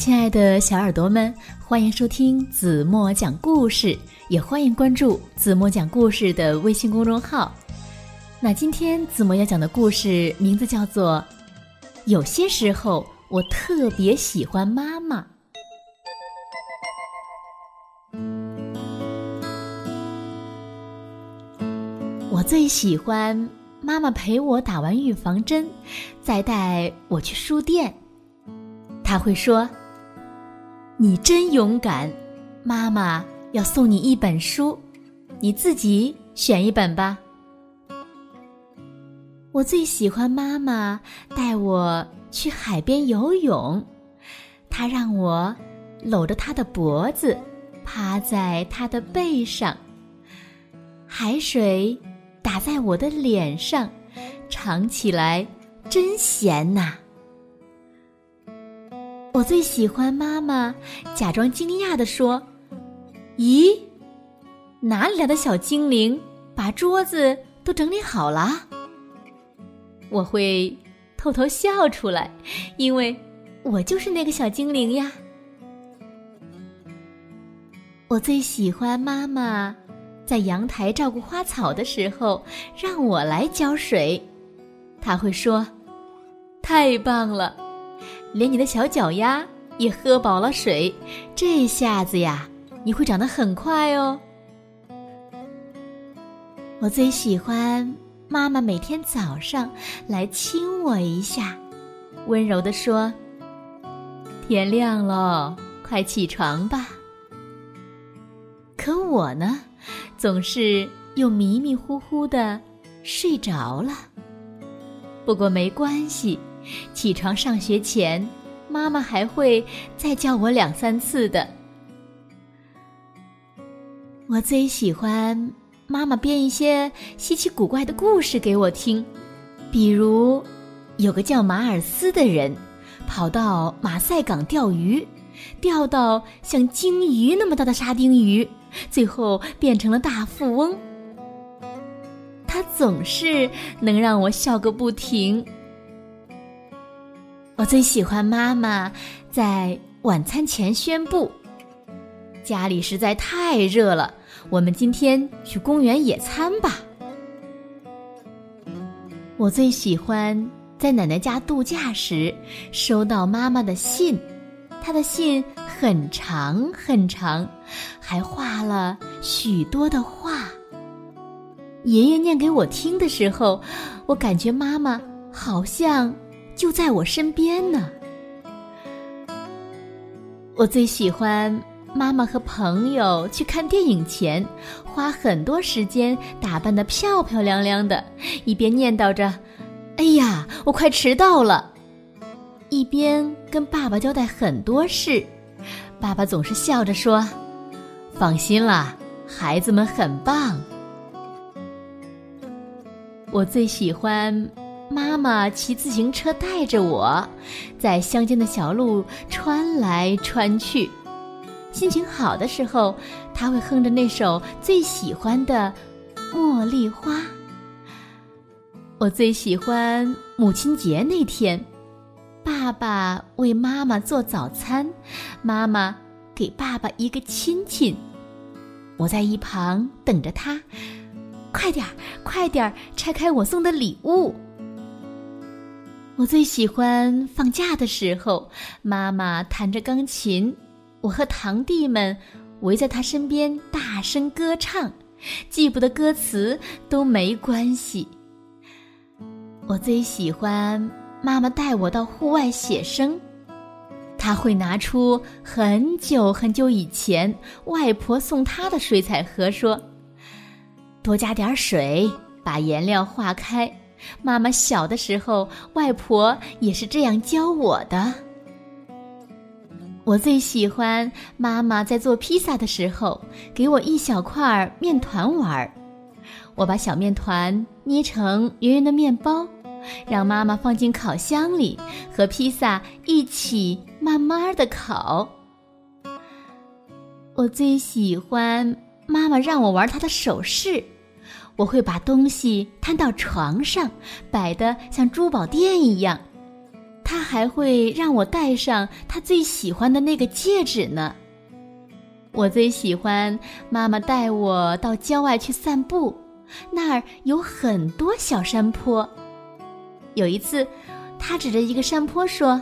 亲爱的小耳朵们，欢迎收听子墨讲故事，也欢迎关注子墨讲故事的微信公众号。那今天子墨要讲的故事名字叫做《有些时候我特别喜欢妈妈》。我最喜欢妈妈陪我打完预防针，再带我去书店。她会说。你真勇敢，妈妈要送你一本书，你自己选一本吧。我最喜欢妈妈带我去海边游泳，她让我搂着她的脖子，趴在她的背上，海水打在我的脸上，尝起来真咸呐。我最喜欢妈妈假装惊讶地说：“咦，哪里来的小精灵，把桌子都整理好了？”我会偷偷笑出来，因为我就是那个小精灵呀。我最喜欢妈妈在阳台照顾花草的时候让我来浇水，她会说：“太棒了。”连你的小脚丫也喝饱了水，这下子呀，你会长得很快哦。我最喜欢妈妈每天早上来亲我一下，温柔地说：“天亮了，快起床吧。”可我呢，总是又迷迷糊糊的睡着了。不过没关系。起床上学前，妈妈还会再叫我两三次的。我最喜欢妈妈编一些稀奇古怪的故事给我听，比如有个叫马尔斯的人，跑到马赛港钓鱼，钓到像鲸鱼那么大的沙丁鱼，最后变成了大富翁。他总是能让我笑个不停。我最喜欢妈妈在晚餐前宣布：“家里实在太热了，我们今天去公园野餐吧。”我最喜欢在奶奶家度假时收到妈妈的信，她的信很长很长，还画了许多的画。爷爷念给我听的时候，我感觉妈妈好像……就在我身边呢。我最喜欢妈妈和朋友去看电影前，花很多时间打扮的漂漂亮亮的，一边念叨着“哎呀，我快迟到了”，一边跟爸爸交代很多事。爸爸总是笑着说：“放心啦，孩子们很棒。”我最喜欢。妈妈骑自行车带着我，在乡间的小路穿来穿去。心情好的时候，他会哼着那首最喜欢的《茉莉花》。我最喜欢母亲节那天，爸爸为妈妈做早餐，妈妈给爸爸一个亲亲。我在一旁等着他，快点儿，快点儿拆开我送的礼物。我最喜欢放假的时候，妈妈弹着钢琴，我和堂弟们围在她身边大声歌唱，记不得歌词都没关系。我最喜欢妈妈带我到户外写生，她会拿出很久很久以前外婆送她的水彩盒，说：“多加点水，把颜料化开。”妈妈小的时候，外婆也是这样教我的。我最喜欢妈妈在做披萨的时候，给我一小块面团玩儿。我把小面团捏成圆圆的面包，让妈妈放进烤箱里，和披萨一起慢慢的烤。我最喜欢妈妈让我玩她的首饰。我会把东西摊到床上，摆得像珠宝店一样。他还会让我戴上他最喜欢的那个戒指呢。我最喜欢妈妈带我到郊外去散步，那儿有很多小山坡。有一次，他指着一个山坡说：“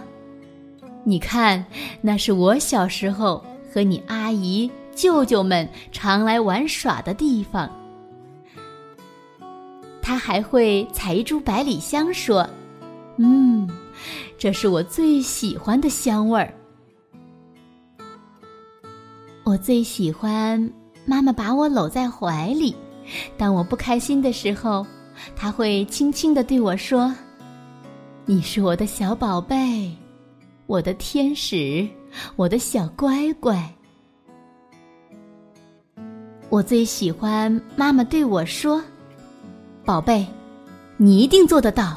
你看，那是我小时候和你阿姨、舅舅们常来玩耍的地方。”他还会采一株百里香，说：“嗯，这是我最喜欢的香味儿。”我最喜欢妈妈把我搂在怀里，当我不开心的时候，她会轻轻地对我说：“你是我的小宝贝，我的天使，我的小乖乖。”我最喜欢妈妈对我说：“宝贝，你一定做得到。”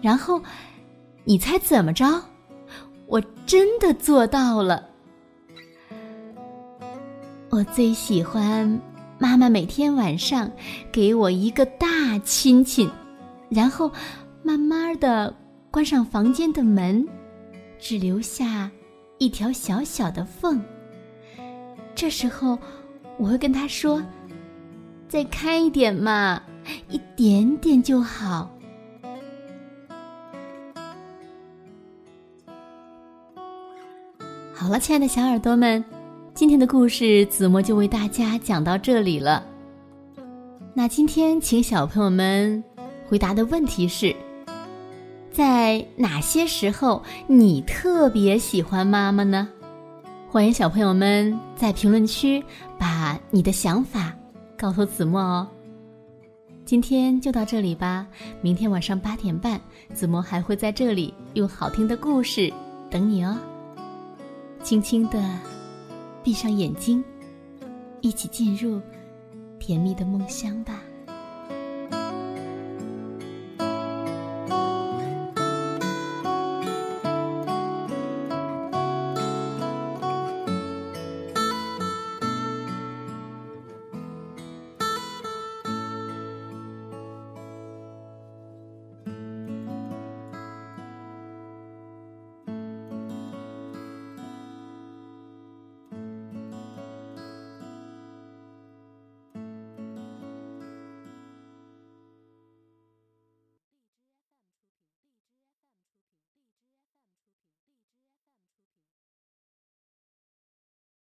然后，你猜怎么着？我真的做到了。我最喜欢妈妈每天晚上给我一个大亲亲，然后慢慢的关上房间的门，只留下一条小小的缝。这时候我会跟他说：“再开一点嘛，一点点就好。”好了，亲爱的小耳朵们。今天的故事，子墨就为大家讲到这里了。那今天，请小朋友们回答的问题是：在哪些时候你特别喜欢妈妈呢？欢迎小朋友们在评论区把你的想法告诉子墨哦。今天就到这里吧，明天晚上八点半，子墨还会在这里用好听的故事等你哦。轻轻的。闭上眼睛，一起进入甜蜜的梦乡吧。